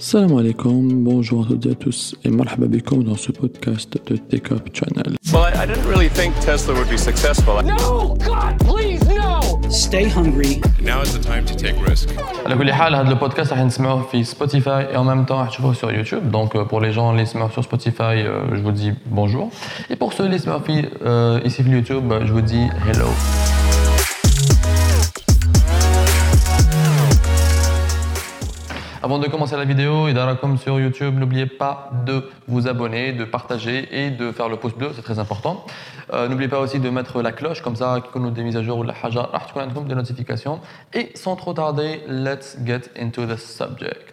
Salam alaikum, bonjour à toutes et à tous et marhaba bikum dans ce podcast de Take Up Channel. Well, I, I didn't really think Tesla would be successful. No! God, please, no! Stay hungry. Now is the time to take risk. على كل حال هذا البودكاست راح نسمعوه في سبوتيفاي et en même temps راح تشوفوه sur YouTube donc euh, pour les gens les سمعوا sur Spotify euh, je vous dis bonjour et pour ceux les سمعوا في euh, ici sur YouTube je vous dis hello Avant de commencer la vidéo, comme sur YouTube, n'oubliez pas de vous abonner, de partager et de faire le pouce bleu, c'est très important. Euh, n'oubliez pas aussi de mettre la cloche, comme ça, qu'on nous des mises à jour ou la haja, des notifications. Et sans trop tarder, let's get into the subject.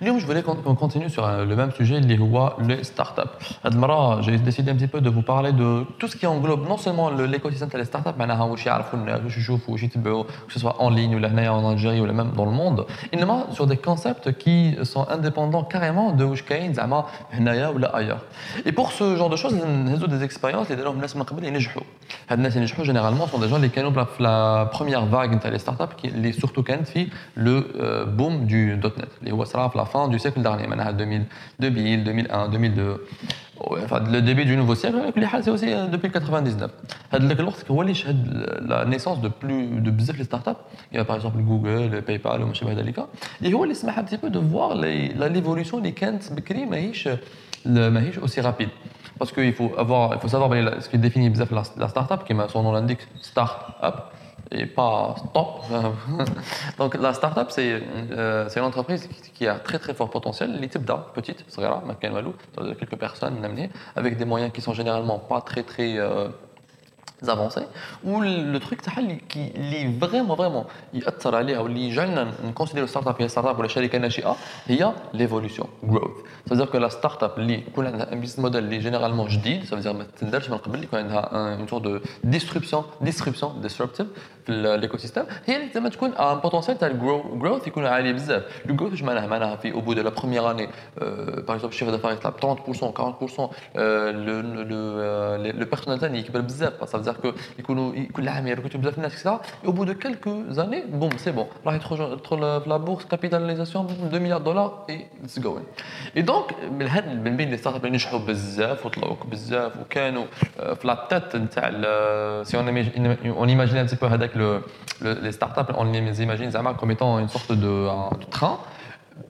Léon, je voulais qu'on continue sur euh, le même sujet, les les startups. Admara, j'ai décidé un petit peu de vous parler de tout ce qui englobe non seulement l'écosystème des startups, mais que ce soit en ligne ou en Algérie ou même dans le monde, mais sur des concepts qui sont indépendants carrément de Wishkain, Zama, Hnaya ou ailleurs. Et pour ce genre de choses, ont des expériences, les gens qui généralement sont des gens qui ont la première vague des startups, est surtout le euh, boom du .NET. Les Arabes, la fin du siècle dernier, 2000, 2001, 2002. enfin Le début du nouveau siècle, hein, c'est aussi euh, depuis 1999. C'est la naissance de plus de plusieurs les startups. Il y a par exemple Google, PayPal, ou Et il un petit peu de voir l'évolution des Kent Bekri, Mahish aussi rapide. Parce qu'il faut, avoir, il faut savoir ce qui définit la startup, qui son nom l'indique, start-up et pas stop. Donc la startup, c'est euh, une entreprise qui a très très fort potentiel. Les types d'art, petite, quelques personnes, avec des moyens qui sont généralement pas très très euh, avancés ou le truc qui est vraiment vraiment ياثر عليها واللي يجعلنا نكونسيديرو ستارت اب هي ستارت اب ولا شركه ناشئه هي l'évolution growth ça veut dire que la start up اللي يكون عندها un business model اللي généralement جديد ça veut dire ما تندرش من قبل يكون عندها une sorte de disruption disruption disruptive في l'écosystème هي اللي زعما تكون ان بوتونسيال تاع الجروث يكون عالي بزاف الجروث واش معناها معناها في au bout de la première année par exemple chiffre d'affaires يطلع 30% 40% le le personnel تاعي يكبر بزاف ça veut dire que et au bout de quelques années, bon, c'est bon. Là, il la bourse, capitalisation, 2 milliards de dollars et it's going. Et donc, من بين les startups اللي نجحوا بزاف وطلعوا بزاف وكانوا في لا تيت نتاع si on imagine, on imagine un petit peu هذاك les startups on les imagine زعما comme étant une sorte de, de train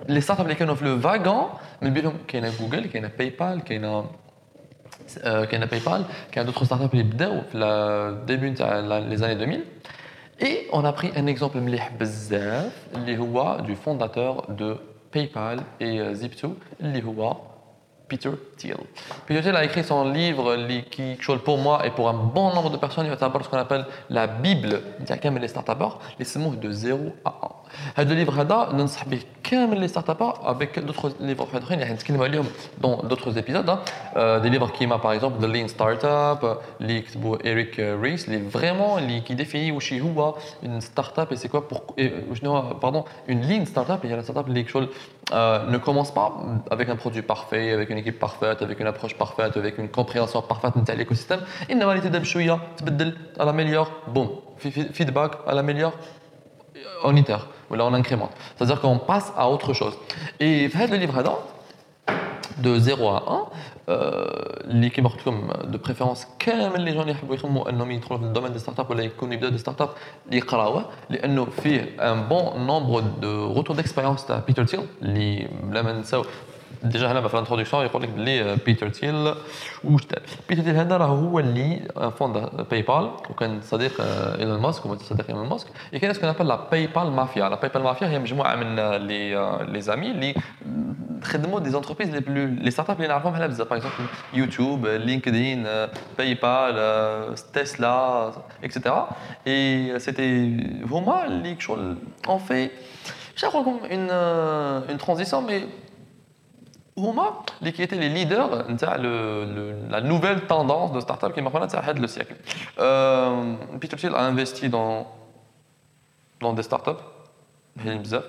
les startups اللي كانوا في le wagon من بينهم كاينه جوجل كاينه باي بال كاينه a PayPal, qui a d'autres startups qui au début des années 2000. Et on a pris un exemple du fondateur de PayPal et euh, Zip2, Peter Thiel. Peter Thiel a écrit son livre qui, pour moi et pour un bon nombre de personnes, il va ce qu'on appelle la Bible les startups, les mots de 0 à 1. Ce livre, ننصح به كامل les startups avec d'autres livres اخرين يعني نتكلم عليهم dans d'autres épisodes hein. euh, des livres qui m'a par exemple The Lean Startup اللي كتبوا Eric Ries اللي vraiment اللي qui définit واش هو une startup et c'est quoi pour pardon une lean startup il y a la startup اللي euh, ne commence pas avec un produit parfait avec une équipe parfaite avec une approche parfaite avec une compréhension parfaite de l'écosystème انما اللي تبدا بشويه تبدل à l'améliore boum feedback à l'améliore on itère ou là on incrémente. C'est-à-dire qu'on passe à autre chose. Et fait le livre de 0 à 1 اللي كيما قلت لكم دو بريفيرونس كامل لي جون يحبوا يخموا انهم يدخلوا في الدومين دي ستارت اب ولا يكونوا يبداو دي ستارت اب اللي يقراوه لانه فيه ان بون نومبر دو روتور ديكسبيريونس تاع بيتر تيل اللي بلا ما نساو ديجا هنا في الانتروداكسيون يقول لك بلي بيتر تيل واش دار بيتر تيل هذا راه هو اللي فوندا باي بال وكان صديق ايلون ماسك ومن صديق ايلون ماسك كاين سكون ابل لا باي بال مافيا لا باي بال مافيا هي مجموعه من لي لي زامي اللي خدموا دي زونتربريز لي بلو لي ستارت اب اللي نعرفهم حنا بزاف باغ اكزومبل يوتيوب لينكدين باي بال تسلا اكسيتيرا اي سيتي هما اللي شغل اون في مش نقول لكم اون اون ترانزيسيون مي هما اللي كي les leaders نتاع la nouvelle tendance de start-up qui maintenant تاع le siècle. Euh, Peter Thiel a investi dans dans des start-up بزاف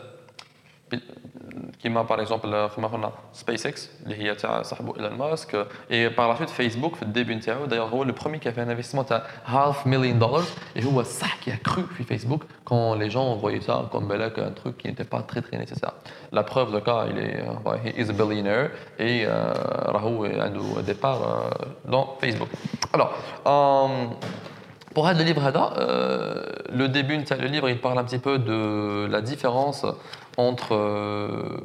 كيما باغ اكزومبل كما قلنا سبيس اكس اللي هي تاع صاحبه ايلون ماسك اي باغ لا سويت فيسبوك في الديبي نتاعو دايوغ هو لو برومي كي في ان انفستيسمون تاع هاف مليون دولار اي هو صح كي كرو في فيسبوك كون لي جون فوي سا كوم بالك ان تروك كي نتي با تري تري نيسيسير لا بروف دو كا il est هي از بillionaire اي راهو عنده ديبار دون فيسبوك الوغ pour le livre euh, le début le livre, il parle un petit peu de la différence entre euh,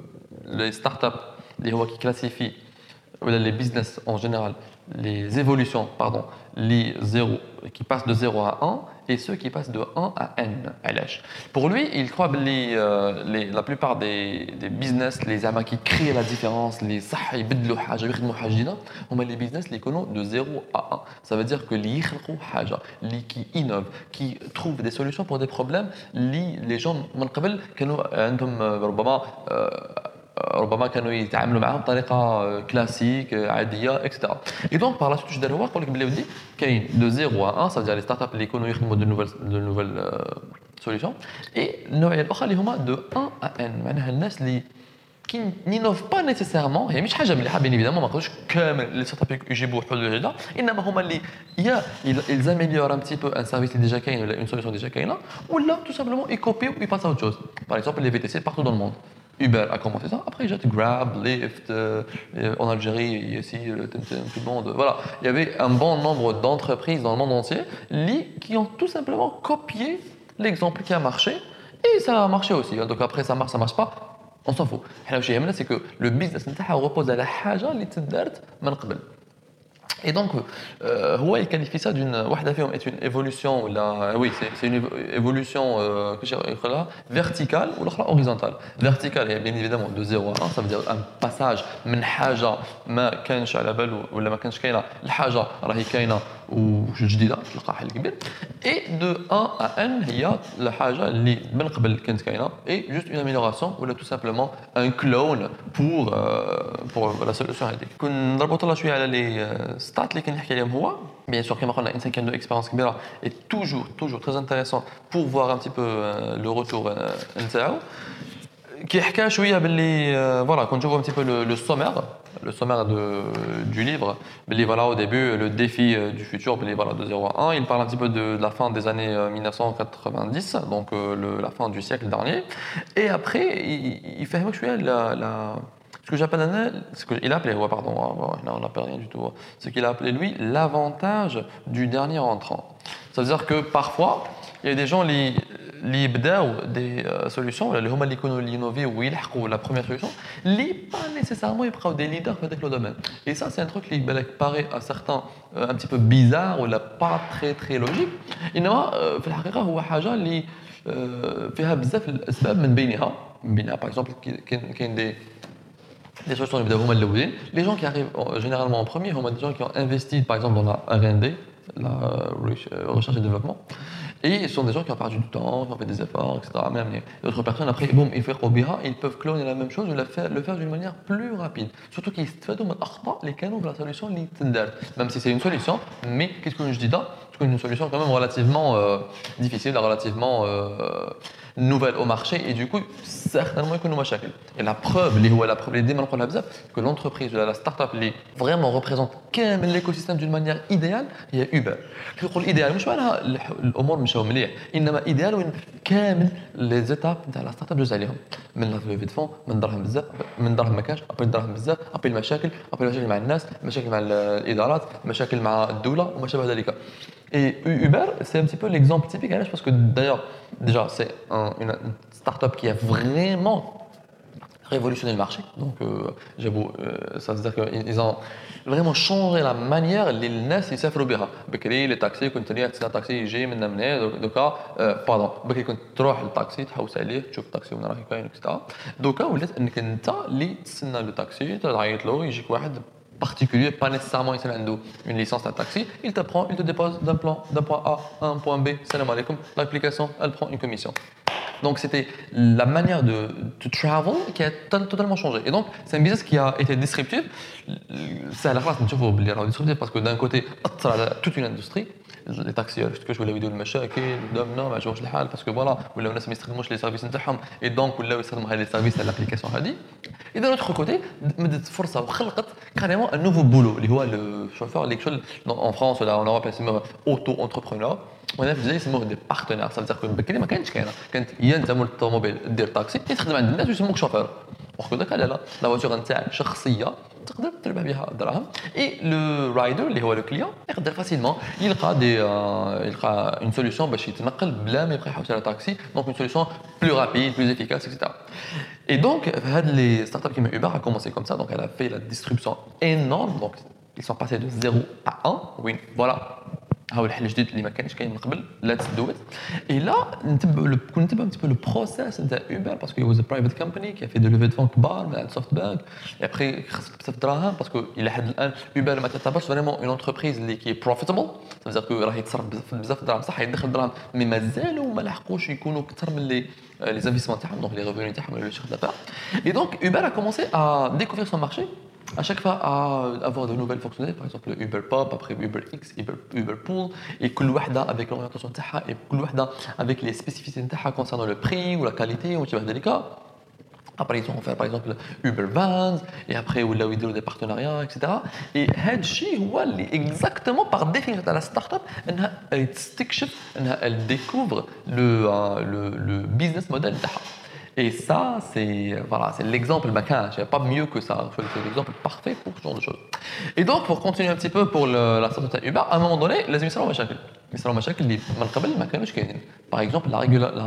les startups, les qui classifient les business en général, les évolutions, pardon, les zéros qui passent de 0 à 1 et ceux qui passent de 1 à n Pour lui, il croit que euh, les, la plupart des, des, business, les amas qui créent la différence, les les business les connaissent de 0 à 1. Ça veut dire que les qui innovent, qui trouvent des solutions pour des problèmes, les gens, ربما كانوا يتعاملوا معاهم بطريقة كلاسيك عادية اكسترا اي دونك باغ لا سويت دار هو يقول لك بلي ودي كاين دو 0 ا 1 سافير لي ستارت اب اللي يكونوا يخدموا دو نوفيل دو نوفيل سوليسيون اي النوعيه الأخرى اللي هما دو 1 ا ان معناها الناس اللي كي نينوف با نيسيسيرمون هي مش حاجة مليحة بين ايفيدامون ما نقدروش كامل لي ستارت اب يجيبوا حلول جديدة إنما هما اللي يا améliorent un petit peu un service اللي ديجا كاين ولا اون سوليسيون ديجا كاينة ولا تو سامبلومون يكوبيو ويباس اوت شوز باغ اكزومبل لي في تي سي بارتو دون الموند Uber a commencé ça. Après, il y a Grab, Lyft, euh, en Algérie, ici, tout le monde. Voilà. Il y avait un bon nombre d'entreprises dans le monde entier qui ont tout simplement copié l'exemple qui a marché. Et ça a marché aussi. Hein. Donc après, ça marche, ça marche pas. On s'en fout. C'est que le business repose à la haja qui Et donc, euh, il qualifie ça d'une est une évolution, là, oui, c'est une évolution euh, verticale ou horizontale. Verticale, bien évidemment, de 0 à 1, ça veut dire un passage من حاجة ما كانش على بالو ولا ما كانش كاينة لحاجة راهي كاينة وجديدة تلقى حل كبير. Et de 1 à n, il y a الحاجة اللي من قبل كانت كاينة et juste une amélioration ou tout simplement un clone pour, euh, pour la solution هذيك. كون نربط شوية على les stats اللي كنحكي عليهم هو bien sûr كما قلنا الانسان كان له اكسبيرينس كبيره et toujours toujours très intéressant pour voir un petit peu le retour نتاعو qui حكى شويه باللي voilà quand je vois un petit peu le sommaire du livre. Mais voilà au début, le défi euh, du futur, mais voilà de 0 à 1. Il parle un petit peu de, la fin des années euh, 1990, donc euh, la fin du siècle dernier. Et après, il, fait la, la, ce que j'appelle, ce qu'il appelait, ouais, pardon, là on n'appelle rien du tout, ce qu'il a appelé lui l'avantage du dernier entrant. Ça veut dire que parfois, il y a des gens, qui li des euh, solutions, les gens qui innover ou la première solution, qui pas nécessairement ils des leaders dans le domaine. Et ça, c'est un truc qui paraît à certains euh, un petit peu bizarre ou pas très très logique. إنما في الحقيقة هو حاجة اللي فيها بزاف الأسباب من بينها من بينها par exemple كاين des les solutions les gens qui arrivent généralement en premier, sont des gens qui ont investi par exemple dans la R&D, la euh, recherche et développement, et ce sont des gens qui ont perdu du temps, qui ont fait des efforts, etc. Même d'autres personnes, après, boum, ils, ils peuvent cloner la même chose ou le faire, d'une manière plus rapide. Surtout qu'ils se font les canaux de la solution, même si c'est une solution, mais qu'est-ce que je dis là? C'est une solution quand même relativement euh, difficile, relativement euh, nouvelle au marché, et du coup, certainement يكونوا مشاكل. Et la preuve اللي هو la preuve اللي ديما نقولها بزاف que l'entreprise ولا la start-up اللي vraiment représente كامل l'écosystème d'une manière idéale هي Uber. كي نقول idéal مش معناها الامور مشاو مليح انما ايديال وين كامل لي زيتاب نتاع لا ستارت اب دوز عليهم من لا في فون من دراهم بزاف من دراهم ما كانش ابري دراهم بزاف ابري المشاكل ابري المشاكل مع الناس مشاكل مع الادارات مشاكل مع الدوله وما شابه ذلك Et Uber, c'est un petit peu l'exemple typique, parce que d'ailleurs, déjà, c'est un, une start-up qui a vraiment révolutionner le marché. Donc, euh, j'avoue, euh, ça veut dire qu'ils ont vraiment changé la manière les gens يسافروا بها. بكري les taxis كنت تريح تسمع taxi يجي من من دوكا باردون بكري كنت تروح للتاكسي تحوس عليه تشوف التاكسي وين راه كاين اكسترا دوكا ولات انك انت اللي تستنى لو تاكسي تعيط له يجيك واحد particulier, pas nécessairement une licence d'un taxi, il te prend, il te dépose d'un point, point A à un point B, salam alaikum, l'application, elle prend une commission. Donc c'était la manière de, de, travel qui a totalement changé. Et donc c'est un business qui a été disruptif. C'est à la de disruptif parce que d'un côté, toute une industrie, les taxis كاش ولاو يديروا المشاكل قدامنا ما عجبهمش الحال باسكو فوالا ولاو الناس ما يستخدموش لي سيرفيس نتاعهم اي دونك ولاو يستخدموا هذه لي سيرفيس l'application هذه Et d'un autre côté, مدت فرصه وخلقت carrément un nouveau boulot اللي هو chauffeur اللي شغل en France ولا en Europe يسموه auto entrepreneur وهنا في الجزائر يسموه دي بارتنير سافير كو بكري ما كانتش كاينة كانت يا انت مول الطوموبيل دير تاكسي تخدم عند الناس ويسموك شوفور وخذ لا لا لا فواتور نتاعك شخصيه تقدر تربح بها الدراهم اي لو رايدر اللي هو لو كليون يقدر فاسيلمون يلقى دي يلقى اون سوليسيون باش يتنقل بلا ما يبقى يحوس على تاكسي دونك اون سوليسيون بلو رابيد بلو افيكاس اكسيتيرا Et donc, les startups comme Uber a commencé comme ça, donc elle a fait la distribution énorme, donc ils sont passés de 0 à 1. Oui, voilà, هاو الحل الجديد اللي ما كانش كاين من قبل ليتس دو ات اي نتبعوا كون نتبعوا peu le process نتاع اوبر باسكو هو برايفت كومباني كي في دي ليفي دو كبار عند سوفت بانك اي ابخي خاصك بزاف دراهم باسكو إلى حد الآن اوبر ما تعتبرش فريمون اون انتربريز اللي كي بروفيتابل سافيزير كو راه يتصرف بزاف دراهم. صح يدخل دراهم مي مازالوا ما لحقوش يكونوا أكثر من اللي les investissements تاعهم دونك لي ريفوني تاعهم لو شيخ دافير اي دونك اوبر a commencé à découvrir son marché. à chaque fois à avoir de nouvelles fonctionnalités, par exemple le Uber Pop, après Uber X, Uber, Uber Pool, et كل وحدة avec l'orientation تاعها et كل وحدة avec les spécificités تاعها concernant le prix ou la qualité ou شبه ذلك. Après, ils ont fait par exemple Uber Vans, et après, ou là où ils ont des partenariats, etc. Et Hedgy, exactement par définition de la startup, elle, elle découvre le, le, le business model تاعها. Et ça, c'est voilà, c'est l'exemple maquin. Il n'y a pas mieux que ça. C'est l'exemple parfait pour ce genre de choses. Et donc, pour continuer un petit peu pour le, la sorte de Uber, à un moment donné, les émissions مشاكل. يصيروا مشاكل اللي من قبل ما كانوش كاينين باغ اكزومبل لا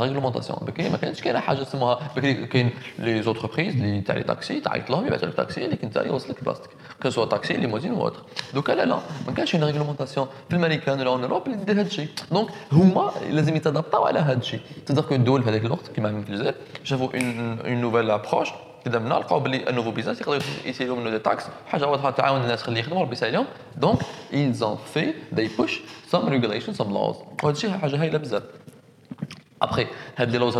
ريغلومونتاسيون بكري ما كانتش كاينه حاجه اسمها بكري كاين لي زوتربريز اللي تاع لي تاكسي تعيط لهم يبعثوا لك تاكسي اللي كنت يوصلك بلاصتك كان سوا تاكسي ليموزين و اوتر دوكا لا لا ما كانش اون ريغلومونتاسيون في الامريكان ولا اون اوروب اللي دير هذا الشيء دونك هما لازم يتدابطاو على هذا الشيء تقدر كو الدول في هذاك الوقت كيما في الجزائر شافوا اون نوفيل ابروش قدامنا لقاو بلي انوفو بيزنس يقدروا يسيروا منه دي تاكس حاجة واضحه تعاون الناس خليه يخدموا ربي يسهلهم دونك ils ont fait they push some some laws. وهذا الشيء حاجة هايله بزاف Après, les lois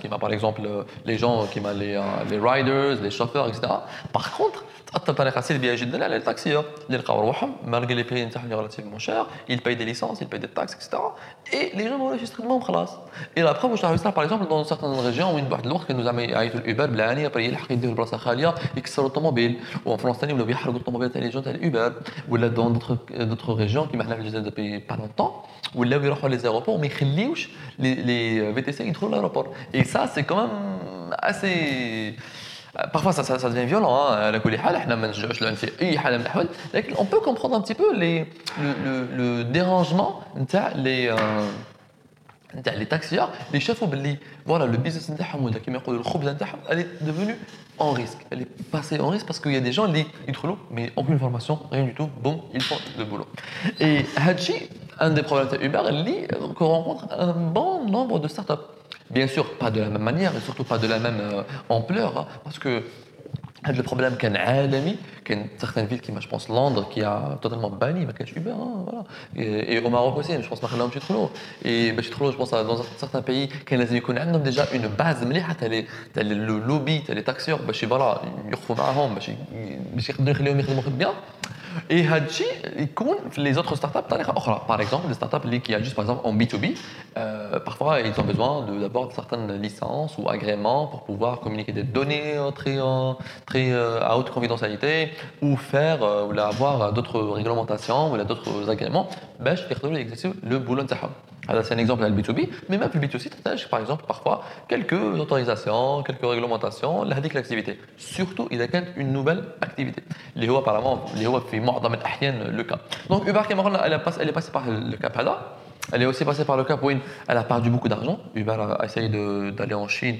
qui m'a par exemple euh, les gens qui m'a les, euh, les riders, les chauffeurs, etc. Par contre, les taxis, malgré les prix pays relativement chers, ils payent des licences, ils payent des taxes, etc. Et les gens vont enregistrer de classe. Et la preuve, je ça par exemple dans certaines régions où une boîte lourde qui nous a mis Uber, blani, après il a pris le brassard khalia, et qui l'automobile. Ou en France, ils ont bien l'automobile intelligente, Uber. Ou là dans d'autres euh, régions qui m'ont fait depuis pas longtemps, où là où ils les aéroports, mais ils les, euh, VTC, ils trouvent l'aéroport. Et ça, c'est quand même assez... Parfois, ça, devient violent. Hein. On peut comprendre un petit peu le, dérangement, les, euh, نتاع لي تاكسيار اللي شافوا باللي فوالا لو بيزنس نتاعهم ولا كيما يقولوا الخبز نتاعهم elle est devenue en risque elle est passée en risque parce qu'il y a des gens اللي يدخلوا mais aucune formation rien du tout boum ils font le boulot et هادشي un des problèmes de Uber اللي rencontre un bon nombre de startups Bien sûr, pas de la même manière et surtout pas de la même euh, ampleur, hein, parce que le problème كان عالمي كان certaines villes كيما je pense Londres qui a totalement banni ما كانش Uber hein, voilà et, et au Maroc aussi je pense ما خلاهمش يدخلوا et باش يدخلوا je pense dans certains pays كان لازم يكون عندهم déjà une base مليحه تاع تاع لو لوبي تاع لي تاكسيور باش فوالا يقفوا معاهم باش باش يقدروا يخليهم يخدموا بيان et Hadji, les autres startups, par exemple, des startups qui agissent par exemple en B2B, euh, parfois ils ont besoin d'abord certaines licences ou agréments pour pouvoir communiquer des données très, très à haute confidentialité ou faire ou avoir d'autres réglementations ou d'autres agréments, ben, je exercer le boulot de c'est un exemple à le B2B, mais même le B2C, par exemple, parfois quelques autorisations, quelques réglementations, l'activité. Surtout, il y une nouvelle activité. Les hauts, apparemment, les hauts, le cas. Donc, Uber, elle, elle est passée par le cap là. Elle est aussi passée par le cap où elle a perdu beaucoup d'argent. Uber a essayé d'aller en Chine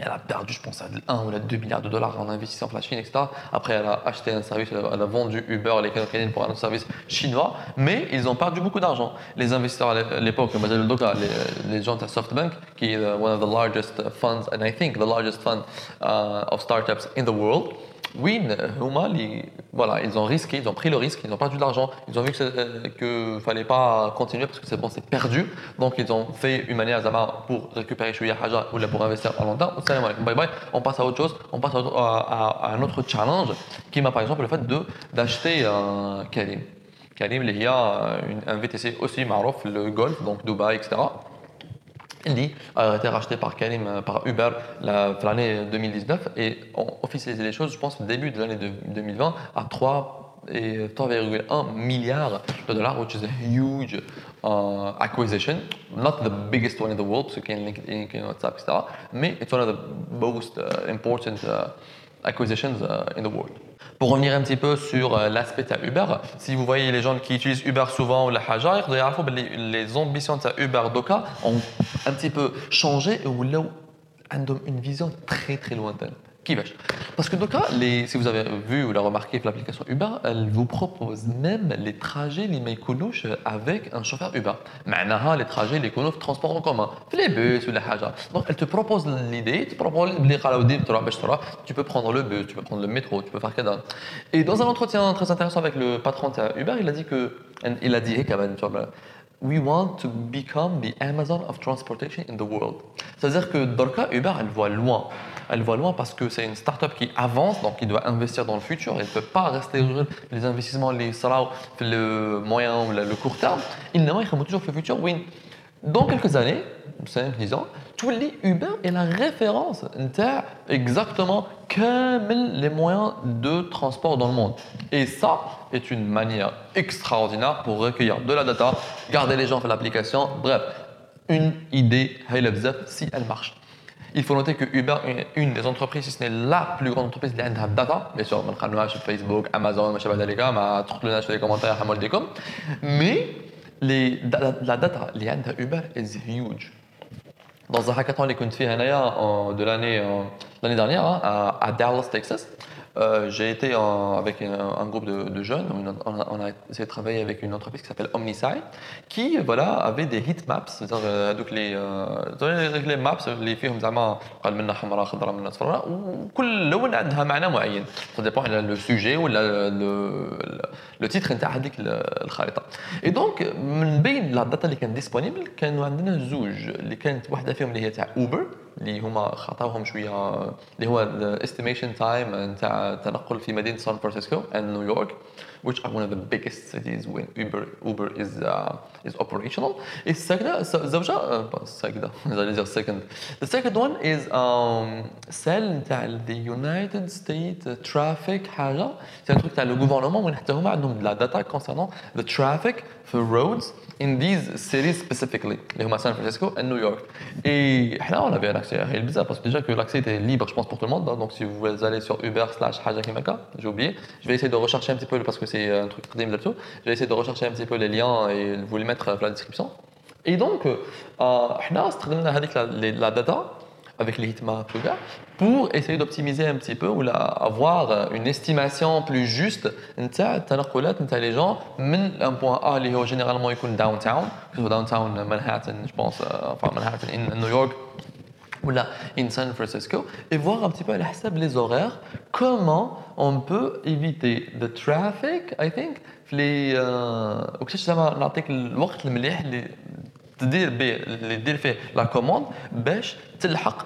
elle a perdu, je pense, 1 ou 2 milliards de dollars en investissant dans la Chine, etc. Après, elle a acheté un service, elle a vendu Uber, les canadiens pour un autre service chinois, mais ils ont perdu beaucoup d'argent. Les investisseurs à l'époque, les, les gens de SoftBank, qui est one of the largest funds, and I think the largest fund uh, of startups in the world, oui, Huma, voilà, ils ont risqué, ils ont pris le risque, ils ont perdu de l'argent, ils ont vu qu'il ne fallait pas continuer parce que c'est bon, c'est perdu. Donc ils ont fait une manière pour récupérer Shuya Haja ou pour investir à long terme. Bye bye, on passe à autre chose, on passe à, à, à un autre challenge qui m'a par exemple le fait d'acheter un Karim. Karim, il y a un VTC aussi marouf, le Golf, donc Dubaï, etc. Lee a été racheté par euh, par Uber l'année 2019 et on officialisé les choses, je pense, au début de l'année 2020 à 3,1 milliards de dollars, which is a huge uh, acquisition. Not the biggest one in the world, parce qu'il y a LinkedIn, qu'il y a WhatsApp, etc. Mais it's one of the most uh, important uh, acquisitions euh, in the world. Pour revenir un petit peu sur euh, l'aspect de Uber, si vous voyez les gens qui utilisent Uber souvent ou la Haja, il faudrait savoir que les, ambitions de Uber Doka ont un petit peu changé et ont une vision très très lointaine. Qui vache Parce que Doka, les, si vous avez vu ou l'a remarqué l'application Uber, elle vous propose même les trajets les meikoulouches avec un chauffeur Uber. Maintenant, les trajets les connais transport en commun, les bus ou la Haja. Donc elle te propose l'idée, tu propose les tu peux prendre le bus, tu peux prendre le métro, tu peux faire chose. Et dans un entretien très intéressant avec le patron de Uber, il a dit que, il a dit, hey, tu vois, We want to become the Amazon of transportation in the world. C'est-à-dire que Dorka, Uber, elle voit loin elle va loin parce que c'est une start-up qui avance, donc qui doit investir dans le futur. Elle ne peut pas rester les investissements, les salaires, le moyen ou le court terme. Il ne faut toujours le futur. Oui, dans quelques années, 5, 10 ans, tu lis Uber est la référence. Tu exactement comme les moyens de transport dans le monde. Et ça est une manière extraordinaire pour recueillir de la data, garder les gens sur l'application. Bref, une idée, si elle marche. Il faut noter que Uber est une des entreprises, si ce n'est la plus grande entreprise de la data. Bien sûr, sur Facebook, Amazon, les commentaires, Mais la data, les Uber est huge. Dans un hackathon, les comptes de l'année dernière hein, à Dallas, Texas, euh, j'ai été en- avec un, un groupe de, de jeunes, une- on a, on a essayé de travailler avec une entreprise qui s'appelle Omnisci, qui voilà, avait des heat maps, c'est-à-dire euh, donc les, euh, les maps اللي فيهم زعما قال منها حمراء خضراء منها صفراء وكل لون عندها معنى معين ça dépend على le sujet ولا le, le titre نتاع هذيك الخريطه et donc من بين لا داتا اللي كانت ديسپونيبل كانوا عندنا زوج اللي كانت واحده فيهم اللي هي تاع اوبر اللي هما خطاوهم شوية اللي هو الاستيميشن تايم نتاع التنقل في مدينة سان فرانسيسكو and نيويورك which are one of the biggest cities when Uber Uber is uh, is operational. Et السكنة زوجة uh, pas السكنة j'allais dire second. The second one is um, celle نتاع the United States Traffic حاجة c'est un truc تاع le gouvernement وين حتى هما عندهم de la data concernant the traffic for roads in these cities specifically اللي هما San Francisco and New York. Et احنا on avait un accès à بزاف parce que déjà que l'accès était libre je pense pour tout le monde hein. donc si vous allez sur Uber slash حاجة كيما هكا j'ai oublié je vais essayer de rechercher un petit peu parce que c'est un truc très là-dessus. J'ai essayé de rechercher un petit peu les liens et vous les mettre euh, dans la description. Et donc, euh, la data avec les heatmaps pour essayer d'optimiser un petit peu ou avoir euh, une estimation plus juste de les gens d'un point A qui généralement downtown, que ce soit downtown Manhattan, je pense, euh, enfin Manhattan, in New York, ou là in San Francisco et voir un petit peu à la حساب les horaires comment on peut éviter the traffic I think في les euh, وكيفاش زعما نعطيك الوقت المليح اللي تدير به اللي دير فيه لا كوموند باش تلحق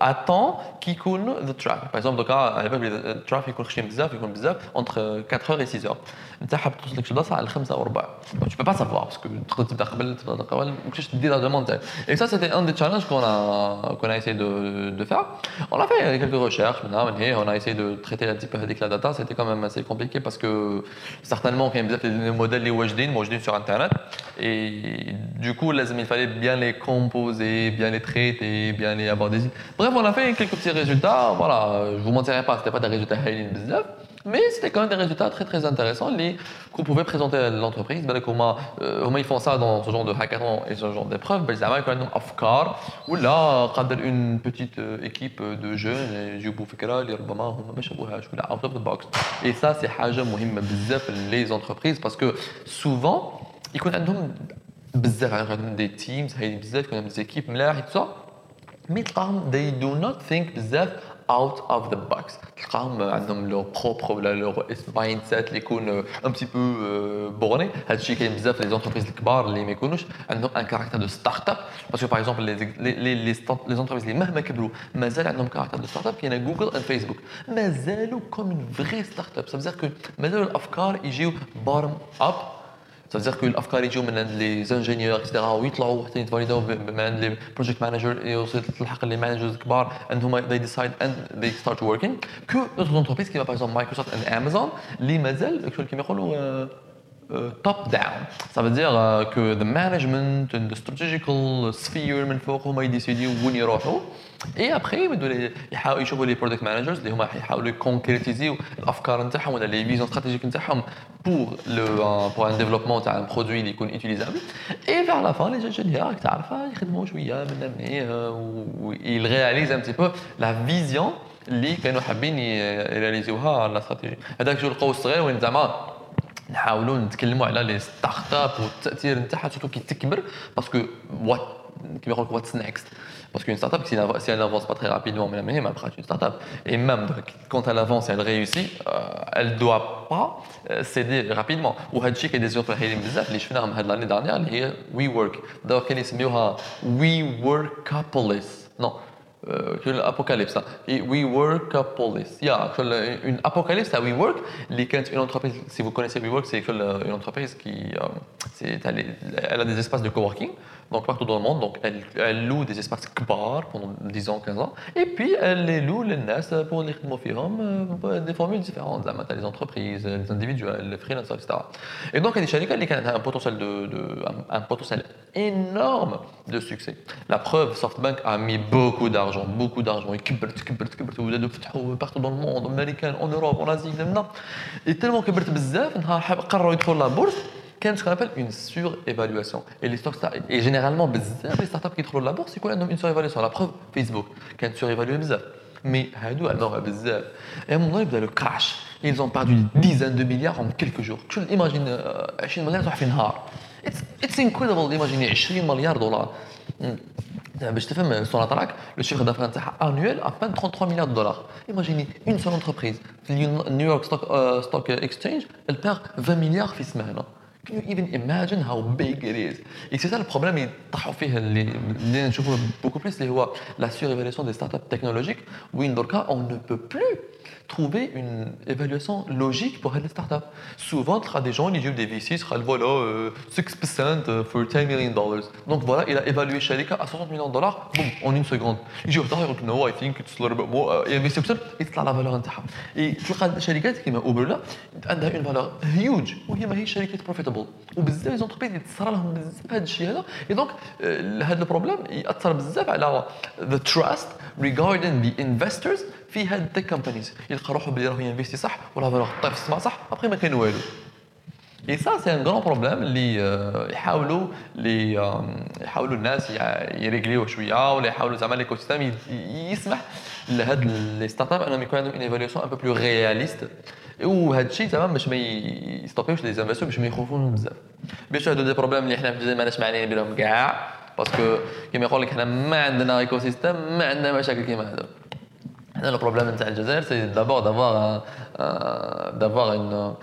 ا طون كي يكون ذا ترافيك باغ اكزومبل دوكا على بالي الترافيك يكون خشين بزاف يكون بزاف اونتر 4 اور 6 اور انت حاب توصل لك شي بلاصه على 5 وربع tu peux pas savoir parce que تقدر تبدا قبل تبدا قبل ما كنتش تدير لا دوموند تاعك et ça c'était un des challenges qu'on a qu'on a essayé de de faire on a fait quelques recherches maintenant من هي on a essayé de traiter un petit peu هذيك la data c'était quand même assez compliqué parce que certainement كاين بزاف les modèles اللي واجدين موجودين sur internet et du coup لازم il fallait bien les composer bien les traiter qui allaient avoir des îles. Bref, on a fait quelques petits résultats. Voilà, je vous mentirai pas, c'était pas des résultats high business, mais c'était quand même des résultats très très intéressants qu'on pouvait présenter à l'entreprise. Ben, comment, euh, comment ils font ça dans ce genre de hackathon et ce genre d'épreuve? Ben, ils ont quand même afkar ou là, une petite euh, équipe de jeunes, j'ai beaucoup fait là, les Robama, out of the box. Et ça, c'est haja muhim bzaf les entreprises parce que souvent, ils connaissent des teams, des équipes, et tout ça. Mais تلقاهم they do not think بزاف out of the box. تلقاهم عندهم leur propre ولا leur mindset اللي يكون un petit peu borné. هذا الشيء كاين بزاف لي زونتربريز الكبار اللي ما يكونوش عندهم ان كاركتر دو ستارت اب باسكو باغ اكزومبل لي لي زونتربريز اللي مهما كبروا مازال عندهم كاركتر دو ستارت اب كاين جوجل اند فيسبوك مازالوا كوم فري ستارت اب سا كو مازالوا الأفكار يجيو بارم اب تذكر كل الافكار يجوا من عند لي زانجينيور اكسترا ويطلعوا حتى يتفاليدوا من عند لي بروجيكت مانجر يوصل تلحق لي مانجرز كبار ان هما دي ديسايد ان دي ستارت وركينغ كو اوتر كيما باغ اكزومبل مايكروسوفت اند امازون اللي مازال كيما يقولوا top down. Ça veut dire euh, que the management and the strategical sphere من فوق هما يديسيديو وين يروحوا. اي ابخي لي- يحاولوا يشوفوا لي برودكت مانجرز اللي هما يحاولوا يكونكريتيزيو الأفكار نتاعهم ولا لي فيزيون استراتيجيك نتاعهم بور لو بور ان ديفلوبمون تاع ان برودوي اللي يكون يوتيليزابل اي فيغ لا فان لي انجينيور راك تعرفها يخدموا شوية من هنا ويل رياليز ان بتي بو لا فيزيون اللي كانوا حابين يرياليزيوها على الاستراتيجي هذاك جو القوس الصغير وين زعما نحاولوا نتكلموا على لي ستارت اب والتأثير نتاعها سورتو كي تكبر باسكو وات كيما يقول لك واتس نيكست باسكو اون ستارت اب سي ان افونس با تري رابيدمون ميم هي ما بقاتش اون ستارت اب اي ميم كونت ال افونس ال ريوسي ال دوا با سيدي رابيدمون وهذا الشيء كاين دي زوفر هايلين بزاف اللي شفناهم هاد لاني دانيير اللي هي وي ورك دونك كاين يسميوها وي ورك كابوليس نو que l'apocalypse. Et WeWorkapolis. Il y a que le- une apocalypse à WeWork. Les- Une entreprise, si vous connaissez WeWork, c'est une entreprise qui euh, elle a des espaces de coworking donc partout dans le monde. Donc elle, elle loue des espaces kbar pendant 10 ans, 15 ans. Et puis elle les loue les NAS pour les khidmofihom, euh, des formules différentes. Là, maintenant, les entreprises, les individuels, les freelancers, etc. Et donc il y a des شركات اللي كانت un potentiel de, de- un, un potentiel énorme de succès. La preuve, SoftBank a mis beaucoup d'argent, beaucoup d'argent. Et كبرت كبرت كبرت ولادو فتحوا partout dans le monde, américain, en Europe, en Asie, لنا. Et tellement كبرت بزاف نهار حاب- قرروا يدخلوا لا بورس كان ce qu'on appelle une surévaluation. Et les stocks, et généralement, بزاف les startups qui يدخلوا la bourse يكون عندهم une surévaluation. La preuve, Facebook كانت surévaluée بزاف. Mais هادو عندهم بزاف. Et à un moment, يبدا le crash. Ils ont perdu des dizaines de milliards en quelques jours. Tu imagines euh, 20 مليار تروح في نهار. It's, it's incredible imaginer 20 مليار دولار. مم. باش تفهم سوناتراك لو شيفر دافير نتاعها انويل ابان 33 مليار دولار ايماجيني اون سول انتربريز في نيويورك ستوك ستوك اكسشينج elle perd 20 مليار في سمانه Can you even imagine how big it is Et c'est ça le problème اللي طاحوا فيه اللي اللي نشوفوه beaucoup plus اللي هو la surévaluation des startups technologiques وين دركا on ne peut plus trouver une évaluation logique pour les startups. Souvent, il y a des gens, ils disent des VC, sera voilà, euh, 6% for 10 million dollars. Donc voilà, il a évalué Sharika à 60 millions de dollars, boum, en une seconde. Il dit, oh, no, I think it's a little bit more. Il investi 6% et la valeur نتاعها. Et tu regardes الشركات كيما اوبر لا عندها une valeur huge وهي ما هي شركات profitable. وبزاف لي زونتربريز يتصرى لهم بزاف هذا الشيء هذا. Et donc هذا البروبليم ياثر بزاف على the trust regarding the investors في هاد التك كومبانيز يلقى روحه بلي راه ينفيستي صح ولا فالور طايح في السماء صح أبخي ما كان والو. اي سا سي ان غران بروبليم اللي آه، يحاولوا اللي آم، يحاولوا الناس يريغليوه شوية ولا يحاولوا زعما ليكو ي- يسمح لهاد لي ستارت اب انهم يكون عندهم اون ايفاليوسيون ان بو بلو رياليست وهذا الشيء زعما باش ما يستوبيوش لي زانفستور باش ما يخوفوهم بزاف. باش هادو دي بروبليم اللي حنا في الجزائر ماناش معنيين بهم كاع باسكو كيما يقول لك حنا ما عندنا ايكو سيستيم ما عندنا مشاكل كيما هادو le problème de l'Algérie, c'est d'abord d'avoir d'avoir une,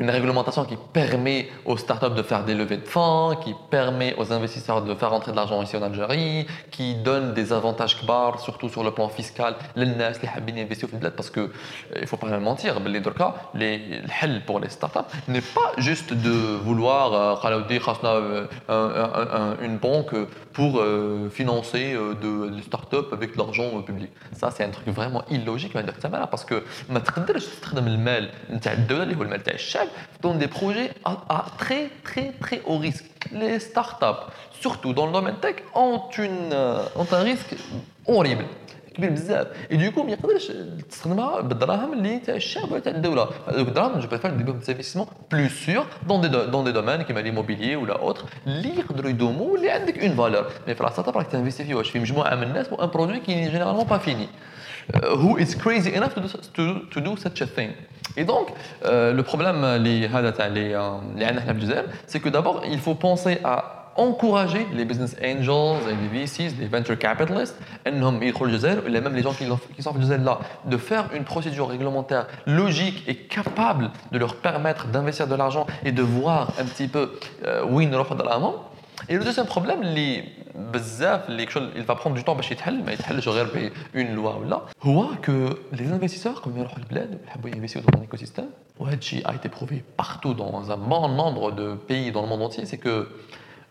une réglementation qui permet aux startups de faire des levées de fonds, qui permet aux investisseurs de faire rentrer de l'argent ici en Algérie, qui donne des avantages kbar, surtout sur le plan fiscal, les nas, les habines investir au Fidlet, parce que euh, il faut pas mentir, les Dorka, les le hell pour les startups n'est pas juste de vouloir euh, khalaoudi, khasna, euh, un- un- un- une banque pour euh, financer euh, de, des startups avec de l'argent euh, public. Ça, c'est un truc vraiment illogique ما درت تماما باسكو ما تقدرش تستخدم المال نتاع الدوله اللي هو المال تاع الشعب dans des projets à, à très très très haut risque. Les startups, surtout dans le domaine tech, ont, euh, ont un risque horrible. كبير بزاف اي دوكو ما يقدرش تستخدمها بالدراهم اللي تاع الشعب ولا تاع الدوله هذوك الدراهم جو بريفير ندير بهم دي انفستيسمون بلو سور دون دي دون دي دومين كيما ليموبيليي ولا اوتر اللي يقدروا يدوموا اللي عندك اون فالور مي في ستارت اب راك تنفيستي فيه واش في مجموعه من الناس وان برودوي كي جينيرالمون با فيني who is crazy enough to do, to, to do such a thing. Et donc, euh, le problème اللي هذا تاع اللي آه، اللي عندنا هنا في الجزائر, c'est que d'abord, il faut penser à encourager les business angels et les VCs, les venture capitalists, انهم يدخلوا الجزائر, ou même les gens qui, qui sont في الجزائر là, de faire une procédure réglementaire logique et capable de leur permettre d'investir de l'argent et de voir un petit peu euh, وين يروحوا دراهمهم. Et le deuxième problème, اللي بزاف اللي كشغل il va prendre du temps باش يتحل ما يتحلش غير بون لوا ولا هو كو لي انفستيسور قبل ما يروحوا للبلاد يحبوا ينفستيو dans un écosystème وهذا الشيء a été prouvé partout dans un bon nombre de pays dans le monde entier c'est que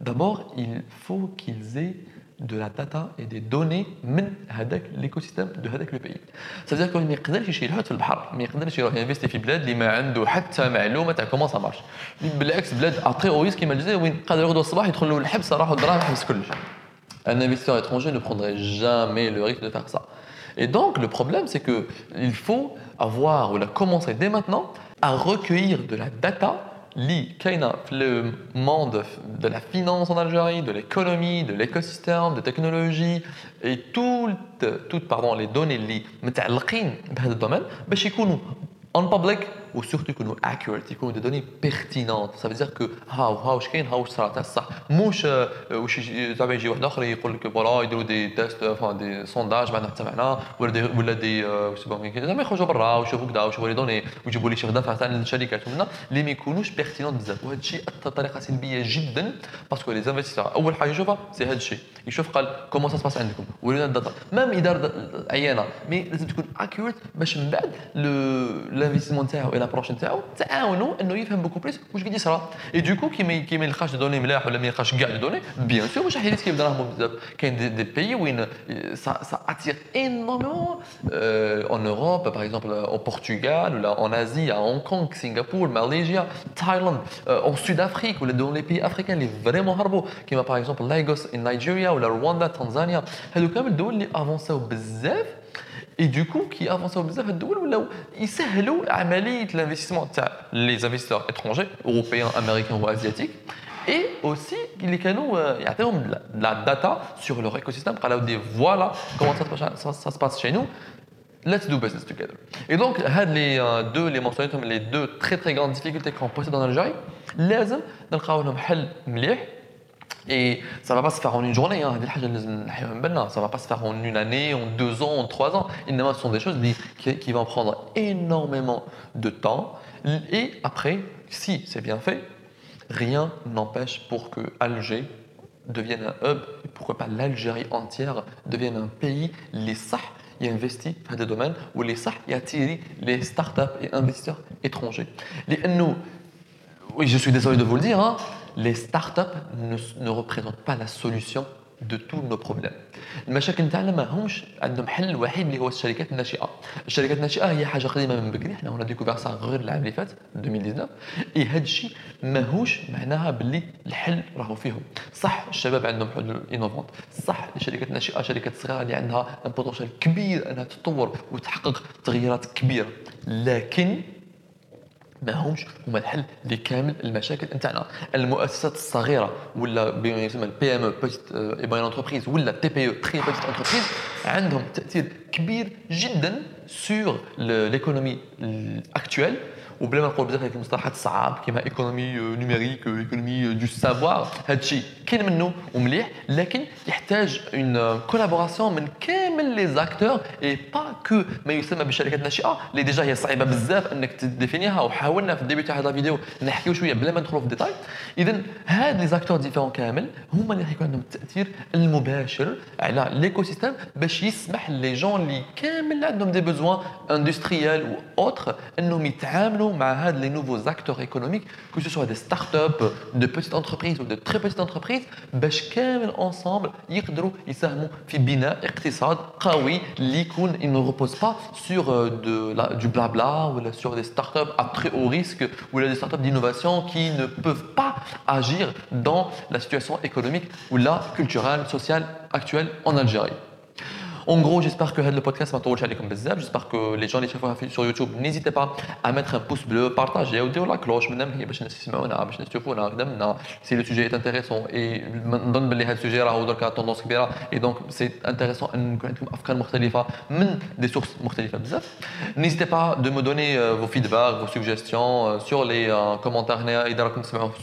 d'abord il faut qu'ils aient de la data et des données من هذاك l'écosystème de هذاك le pays. Ça veut dire qu'il ما يقدرش يشي الحوت في البحر، ما يقدرش يروح ينفستي في بلاد اللي ما عنده حتى معلومه تاع كومون سا مارش. بالعكس بلاد اتري او ريسك كيما الجزائر وين قادر يغدو الصباح يدخل له الحبس راحوا الدراهم يحبس كلش. Un investisseur étranger ne prendrait jamais le risque de faire ça. Et donc le problème c'est que il faut avoir ou la commencer dès maintenant à recueillir de la data lie Kainaf, le monde de la finance en Algérie, de l'économie, de l'écosystème, de technologie, et toutes, toutes pardon, les données liées, dans ce domaine, pour qu'ils soient en public ou surtout يكونوا accurate يكونوا des données pertinentes ça veut dire que هاو هاو واش كاين هاو صرا تاع الصح موش واش زعما يجي واحد اخر يقول لك فوالا يديروا دي تيست فان دي سونداج معنا حتى معنا ولا دي ولا دي زعما يخرجوا برا ويشوفوا كذا ويشوفوا لي دوني ويجيبوا لي شي خدمه تاع الشركات ومنا اللي ما يكونوش بيرتينون بزاف وهذا الشيء اثر بطريقه سلبيه جدا باسكو لي انفستيسور اول حاجة يشوفها سي هذا الشيء يشوف قال كومون سا سباس عندكم ولينا الداتا ميم اداره عيانه مي لازم تكون اكيوريت باش من بعد الانفستيسمون تاعو لابروش نتاعو تعاونوا انه يفهم بوكو بليس واش قاعد يصرى اي دوكو كي ما كي ما يلقاش دوني ملاح ولا ما يلقاش كاع دوني بيان سور واش راح يريسكي دراهم بزاف كاين دي, دي بيي وين سا سا اتير énormément euh, en Europe par exemple au Portugal ou là en Asie à Hong Kong Singapour Malaisie Thaïlande euh, en Sud-Afrique ou dans les pays africains اللي فريمون هربوا كيما par exemple Lagos in Nigeria ولا رواندا تنزانيا هادو كامل الدول اللي افونساو بزاف اي دوكو كي افونساو بزاف الدول ولاو يسهلوا عمليه الانفستيسمون تاع لي انفستيسور اترونجي اوروبيان امريكان وازياتيك et aussi اللي كانوا يعطيهم la data sur leur écosystème قالوا دي voilà comment ça se passe, ça, ça se passe chez nous Let's do business together. Et donc, هاد les deux les mentionnés les deux très très grandes difficultés qu'on possède en Algérie لازم نلقاو لهم حل مليح et ça ne va pas se faire en une journée, hein. ça ne va pas se faire en une année, en deux ans, en trois ans. Évidemment, ce sont des choses qui, vont prendre énormément de temps. Et après, si c'est bien fait, rien n'empêche pour que Alger devienne un hub, et pourquoi pas l'Algérie entière devienne un pays, les SAH y investit dans des domaines où les SAH y attirent les startups et investisseurs étrangers. Les, oui, je suis désolé de vous le dire, hein, les startups ne, ne représentent pas la solution de tous nos problèmes. المشاكل نتاعنا ماهمش عندهم حل وحيد اللي هو الشركات الناشئة. الشركات الناشئة هي حاجة قديمة من بكري حنا هنا ديكوفير سا غير العام اللي فات 2019 اي هذا الشيء ماهوش معناها باللي الحل راهو فيهم. صح الشباب عندهم حلول إنوفونت، صح الشركات الناشئة شركات صغيرة اللي عندها ان بوتنشال كبير إنها تتطور وتحقق تغييرات كبيرة، لكن ما همش هما الحل لكامل المشاكل نتاعنا. المؤسسات الصغيرة ولا بما يسمى البي ام أو بيتيت انتربريز ولا تي بي أو تري بيتيت انتربريز عندهم تأثير كبير جدا سور ليكونومي اكتويل وبلا ما نقول بزاف المصطلحات الصعاب كيما ايكونومي نيميريك ايكونومي دو سافوار هذا الشيء كاين منه ومليح لكن يحتاج اون كولابوراسيون من كامل لي زاكتور اي با كو ما يسمى بالشركات الناشئه اللي ديجا هي صعيبه بزاف انك تديفينيها وحاولنا في الديبي تاع هذا الفيديو نحكيو شوية بلا ما ندخلوا في الديتاي اذا هاد لي زاكتور ديفيرون كامل هما اللي حيكون عندهم التاثير المباشر على ليكو سيستيم باش يسمح لي جون اللي كامل عندهم دي بوزوان اندستريال و اوتر انهم يتعاملوا مع هاد لي نوفو زاكتور ايكونوميك كو سو دي ستارت اب دو بيتيت انتربريز de très petites entreprises باش كامل ensemble يقدروا يساهموا في بناء اقتصاد Oui, l'icône, il ne repose pas sur euh, du blabla ou sur des startups à très haut risque ou des startups d'innovation qui ne peuvent pas agir dans la situation économique ou la culturelle, sociale actuelle en Algérie. En gros, j'espère que le podcast m'a touché à J'espère que les gens les sur YouTube, n'hésitez pas à mettre un pouce bleu, partager ou dire la cloche. Si le sujet est intéressant et donne le sujet a tendance et donc c'est intéressant des sources N'hésitez pas de me donner euh, vos feedbacks, vos suggestions euh, sur les euh, commentaires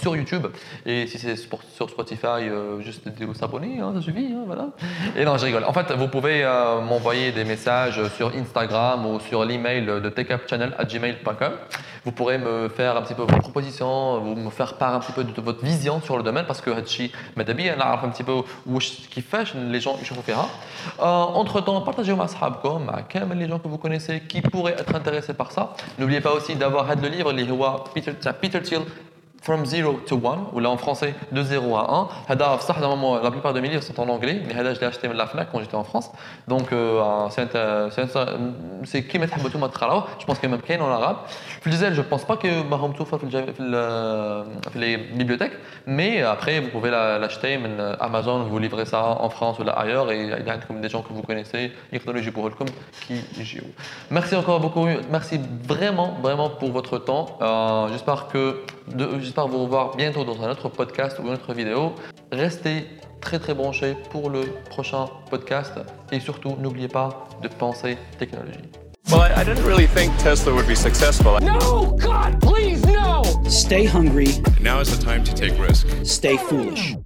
sur YouTube et si c'est sur Spotify, juste de vous abonner, hein, je hein, voilà. Et non, je rigole. En fait, vous pouvez euh, m'envoyer des messages sur Instagram ou sur l'email de gmail.com. Vous pourrez me faire un petit peu vos propositions, vous me faire part un petit peu de votre vision sur le domaine parce que Hachi Madabi, on a un petit peu ce qui fait les gens je vous ferai. Hein. Euh, Entre temps, partagez ma sahabkom, même les gens que vous connaissez qui pourraient être intéressés par ça. N'oubliez pas aussi d'avoir le livre, les Peter Thiel From 0 to 1, ou là en français de 0 à 1. La plupart de mes livres sont en anglais, mais je l'ai acheté de la FNAC quand j'étais en France. Donc euh, euh, c'est qui met tout ma Je pense qu'il y a même qu'un en arabe. Je pense pas que Mahom Toufa euh, fait les bibliothèques, mais après vous pouvez l'acheter, Amazon vous livrez ça en France ou là ailleurs, et il y a des gens que vous connaissez, qui Merci encore beaucoup, merci vraiment, vraiment pour votre temps. J'espère que j'espère vous revoir bientôt dans un autre podcast ou une autre vidéo. Restez très très branchés pour le prochain podcast et surtout n'oubliez pas de penser technologie. Well, I, didn't really think Tesla would be successful. No! God, please, no! Stay hungry, Now is the time to take risk. stay foolish.